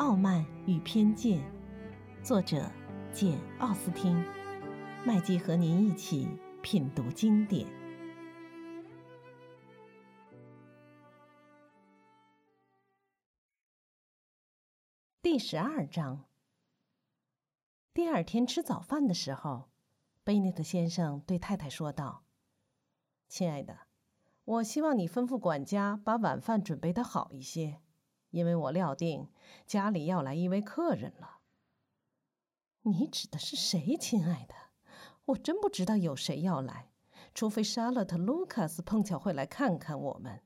傲慢与偏见》，作者简·奥斯汀。麦基和您一起品读经典。第十二章。第二天吃早饭的时候，贝内特先生对太太说道：“亲爱的，我希望你吩咐管家把晚饭准备的好一些，因为我料定家里要来一位客人了。”你指的是谁，亲爱的？我真不知道有谁要来，除非莎乐特·卢卡斯碰巧会来看看我们。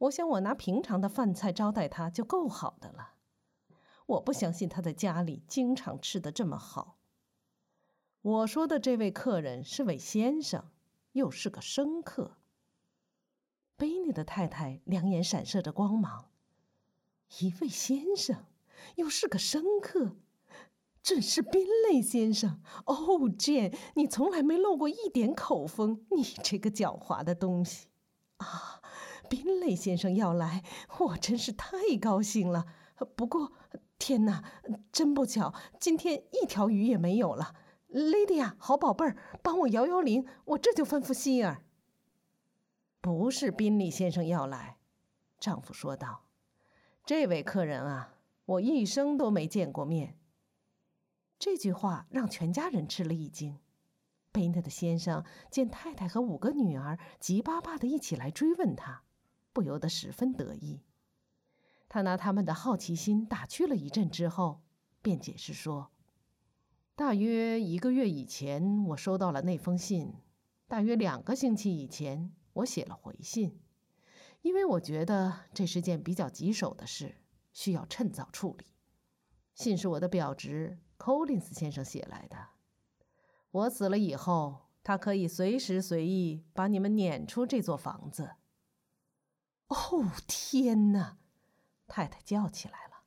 我想我拿平常的饭菜招待他就够好的了。我不相信他在家里经常吃得这么好。我说的这位客人是位先生，又是个生客。贝尼的太太两眼闪射着光芒。一位先生，又是个生客，正是宾类先生。哦，Jane，你从来没露过一点口风，你这个狡猾的东西！啊，宾类先生要来，我真是太高兴了。不过。天哪，真不巧，今天一条鱼也没有了。莉迪亚，好宝贝儿，帮我摇摇铃，我这就吩咐希尔。不是宾利先生要来，丈夫说道。这位客人啊，我一生都没见过面。这句话让全家人吃了一惊。贝内特先生见太太和五个女儿急巴巴的一起来追问他，不由得十分得意。他拿他们的好奇心打趣了一阵之后，便解释说：“大约一个月以前，我收到了那封信；大约两个星期以前，我写了回信，因为我觉得这是件比较棘手的事，需要趁早处理。信是我的表侄 Collins 先生写来的。我死了以后，他可以随时随意把你们撵出这座房子。”哦，天哪！太太叫起来了：“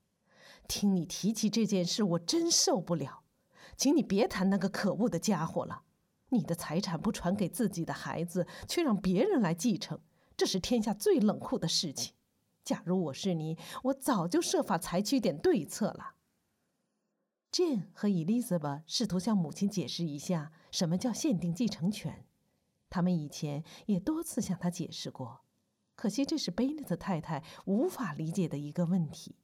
听你提起这件事，我真受不了！请你别谈那个可恶的家伙了。你的财产不传给自己的孩子，却让别人来继承，这是天下最冷酷的事情。假如我是你，我早就设法采取点对策了。” Jane 和 Elizabeth 试图向母亲解释一下什么叫限定继承权，他们以前也多次向她解释过。可惜，这是贝内特太太无法理解的一个问题。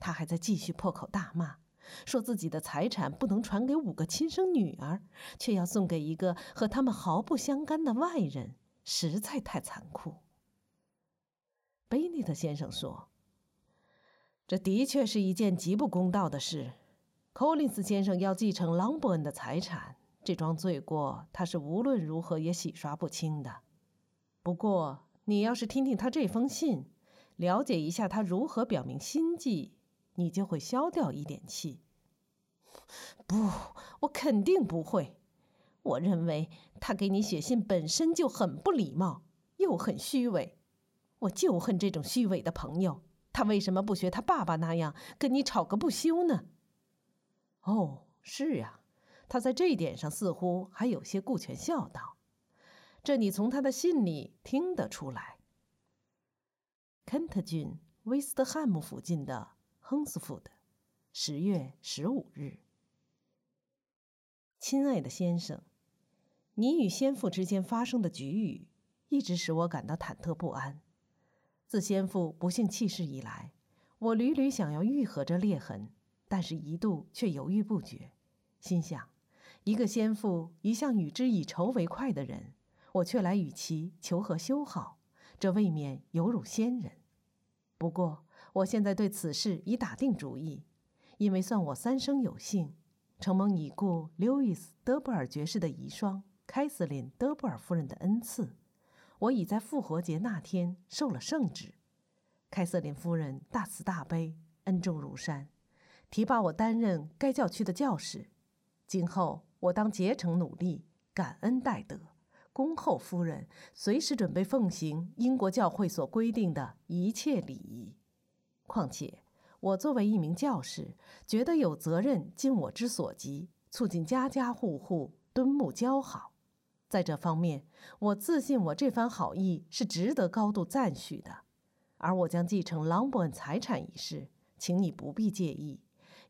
她还在继续破口大骂，说自己的财产不能传给五个亲生女儿，却要送给一个和他们毫不相干的外人，实在太残酷。贝内特先生说：“这的确是一件极不公道的事。寇林斯先生要继承朗伯恩的财产，这桩罪过他是无论如何也洗刷不清的。不过。”你要是听听他这封信，了解一下他如何表明心迹，你就会消掉一点气。不，我肯定不会。我认为他给你写信本身就很不礼貌，又很虚伪。我就恨这种虚伪的朋友。他为什么不学他爸爸那样跟你吵个不休呢？哦，是呀，他在这一点上似乎还有些顾全孝道。这你从他的信里听得出来。肯特郡威斯特汉姆附近的亨斯福德，十月十五日。亲爱的先生，你与先父之间发生的局域，一直使我感到忐忑不安。自先父不幸去世以来，我屡屡想要愈合这裂痕，但是一度却犹豫不决，心想：一个先父一向与之以仇为快的人。我却来与其求和修好，这未免有辱先人。不过，我现在对此事已打定主意，因为算我三生有幸，承蒙已故刘易斯·德布尔爵士的遗孀凯瑟琳·德布尔夫人的恩赐，我已在复活节那天受了圣旨。凯瑟琳夫人大慈大悲，恩重如山，提拔我担任该教区的教士。今后我当竭诚努力，感恩戴德。恭候夫人，随时准备奉行英国教会所规定的一切礼仪。况且，我作为一名教士，觉得有责任尽我之所及，促进家家户户敦睦交好。在这方面，我自信我这番好意是值得高度赞许的。而我将继承朗伯恩财产一事，请你不必介意，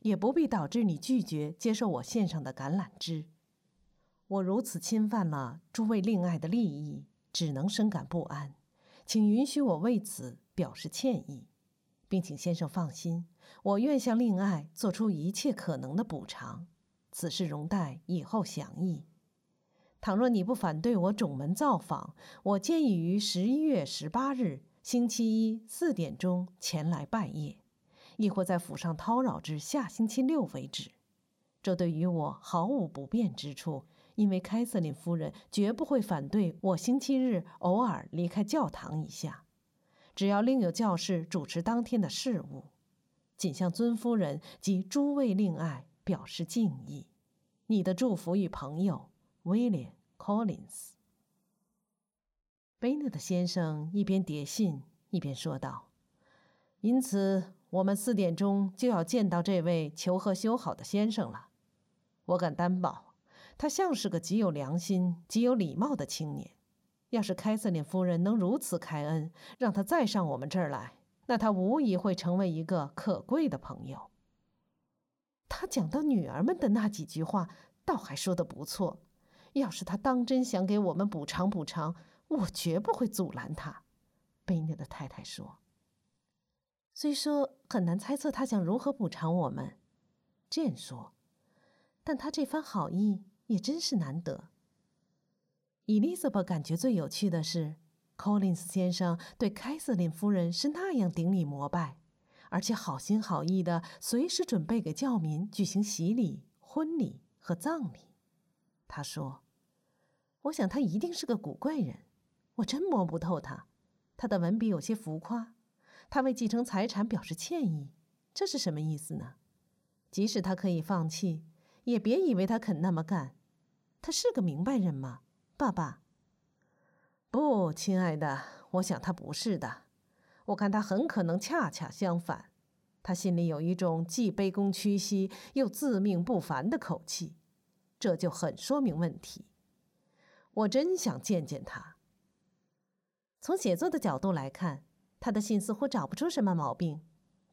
也不必导致你拒绝接受我献上的橄榄枝。我如此侵犯了诸位令爱的利益，只能深感不安，请允许我为此表示歉意，并请先生放心，我愿向令爱做出一切可能的补偿。此事容待以后详议。倘若你不反对我种门造访，我建议于十一月十八日星期一四点钟前来拜谒，亦或在府上叨扰至下星期六为止。这对于我毫无不便之处。因为凯瑟琳夫人绝不会反对我星期日偶尔离开教堂一下，只要另有教士主持当天的事务，仅向尊夫人及诸位令爱表示敬意。你的祝福与朋友威廉·柯林斯。贝内特先生一边叠信一边说道：“因此，我们四点钟就要见到这位求和修好的先生了。我敢担保。”他像是个极有良心、极有礼貌的青年。要是凯瑟琳夫人能如此开恩，让他再上我们这儿来，那他无疑会成为一个可贵的朋友。他讲到女儿们的那几句话，倒还说得不错。要是他当真想给我们补偿补偿，我绝不会阻拦他。”贝内的太太说。“虽说很难猜测他想如何补偿我们。”剑说，“但他这番好意。”也真是难得。伊丽莎白感觉最有趣的是，Collins 先生对凯瑟琳夫人是那样顶礼膜拜，而且好心好意的随时准备给教民举行洗礼、婚礼和葬礼。他说：“我想他一定是个古怪人，我真摸不透他。他的文笔有些浮夸。他为继承财产表示歉意，这是什么意思呢？即使他可以放弃。”也别以为他肯那么干，他是个明白人吗，爸爸？不，亲爱的，我想他不是的。我看他很可能恰恰相反，他心里有一种既卑躬屈膝又自命不凡的口气，这就很说明问题。我真想见见他。从写作的角度来看，他的信似乎找不出什么毛病。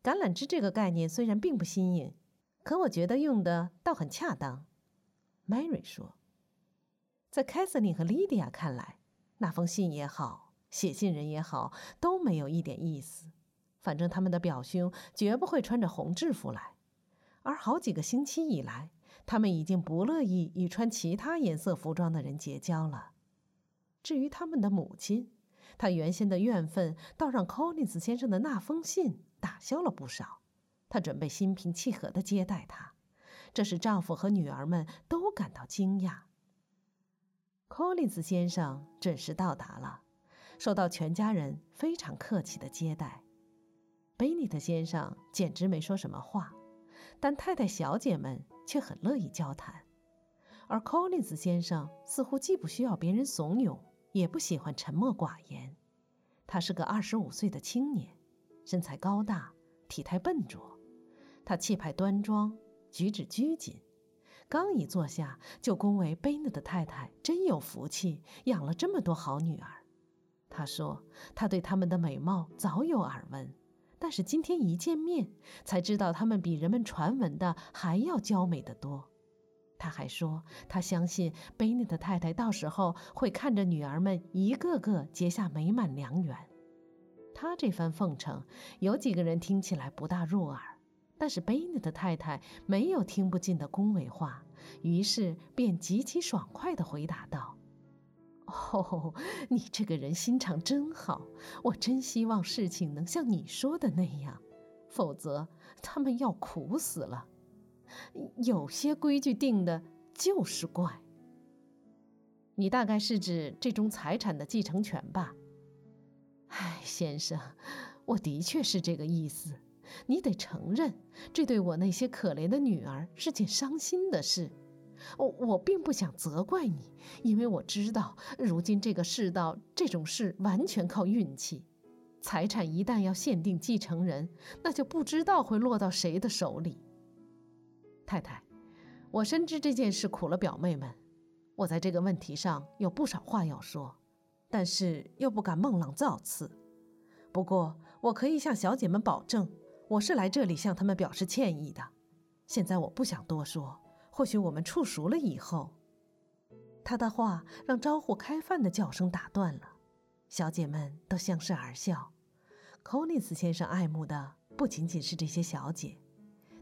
橄榄枝这个概念虽然并不新颖。可我觉得用的倒很恰当，Mary 说。在凯瑟琳和莉迪亚看来，那封信也好，写信人也好，都没有一点意思。反正他们的表兄绝不会穿着红制服来，而好几个星期以来，他们已经不乐意与穿其他颜色服装的人结交了。至于他们的母亲，她原先的怨愤倒让 Collins 先生的那封信打消了不少。她准备心平气和地接待他，这使丈夫和女儿们都感到惊讶。柯林斯先生准时到达了，受到全家人非常客气的接待。贝尼特先生简直没说什么话，但太太小姐们却很乐意交谈。而 Collins 先生似乎既不需要别人怂恿，也不喜欢沉默寡言。他是个二十五岁的青年，身材高大，体态笨拙。他气派端庄，举止拘谨，刚一坐下就恭维贝内的太太真有福气，养了这么多好女儿。他说他对他们的美貌早有耳闻，但是今天一见面才知道她们比人们传闻的还要娇美得多。他还说他相信贝内的太太到时候会看着女儿们一个个结下美满良缘。他这番奉承，有几个人听起来不大入耳。但是贝内的太太没有听不进的恭维话，于是便极其爽快地回答道：“哦，你这个人心肠真好，我真希望事情能像你说的那样，否则他们要苦死了。有些规矩定的就是怪。你大概是指这种财产的继承权吧？哎，先生，我的确是这个意思。”你得承认，这对我那些可怜的女儿是件伤心的事。我我并不想责怪你，因为我知道，如今这个世道，这种事完全靠运气。财产一旦要限定继承人，那就不知道会落到谁的手里。太太，我深知这件事苦了表妹们，我在这个问题上有不少话要说，但是又不敢孟浪造次。不过，我可以向小姐们保证。我是来这里向他们表示歉意的。现在我不想多说，或许我们处熟了以后。他的话让招呼开饭的叫声打断了，小姐们都相视而笑。寇尼斯先生爱慕的不仅仅是这些小姐，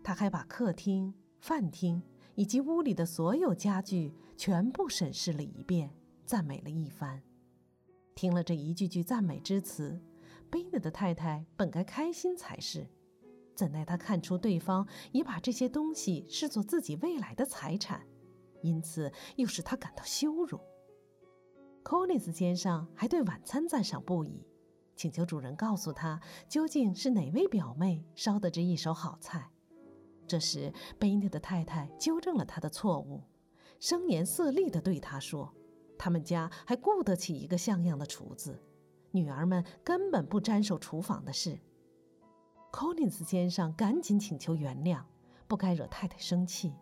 他还把客厅、饭厅以及屋里的所有家具全部审视了一遍，赞美了一番。听了这一句句赞美之词，贝内的太太本该开心才是，怎奈他看出对方已把这些东西视作自己未来的财产。因此，又使他感到羞辱。柯林斯先生还对晚餐赞赏不已，请求主人告诉他究竟是哪位表妹烧的这一手好菜。这时，贝内的太太纠正了他的错误，声言色厉地对他说：“他们家还雇得起一个像样的厨子，女儿们根本不沾手厨房的事。”柯林斯先生赶紧请求原谅，不该惹太太生气。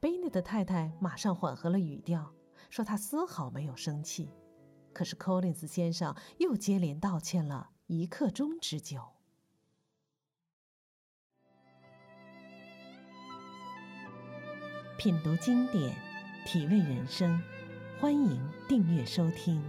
贝内的太太马上缓和了语调，说她丝毫没有生气。可是柯林斯先生又接连道歉了一刻钟之久。品读经典，体味人生，欢迎订阅收听。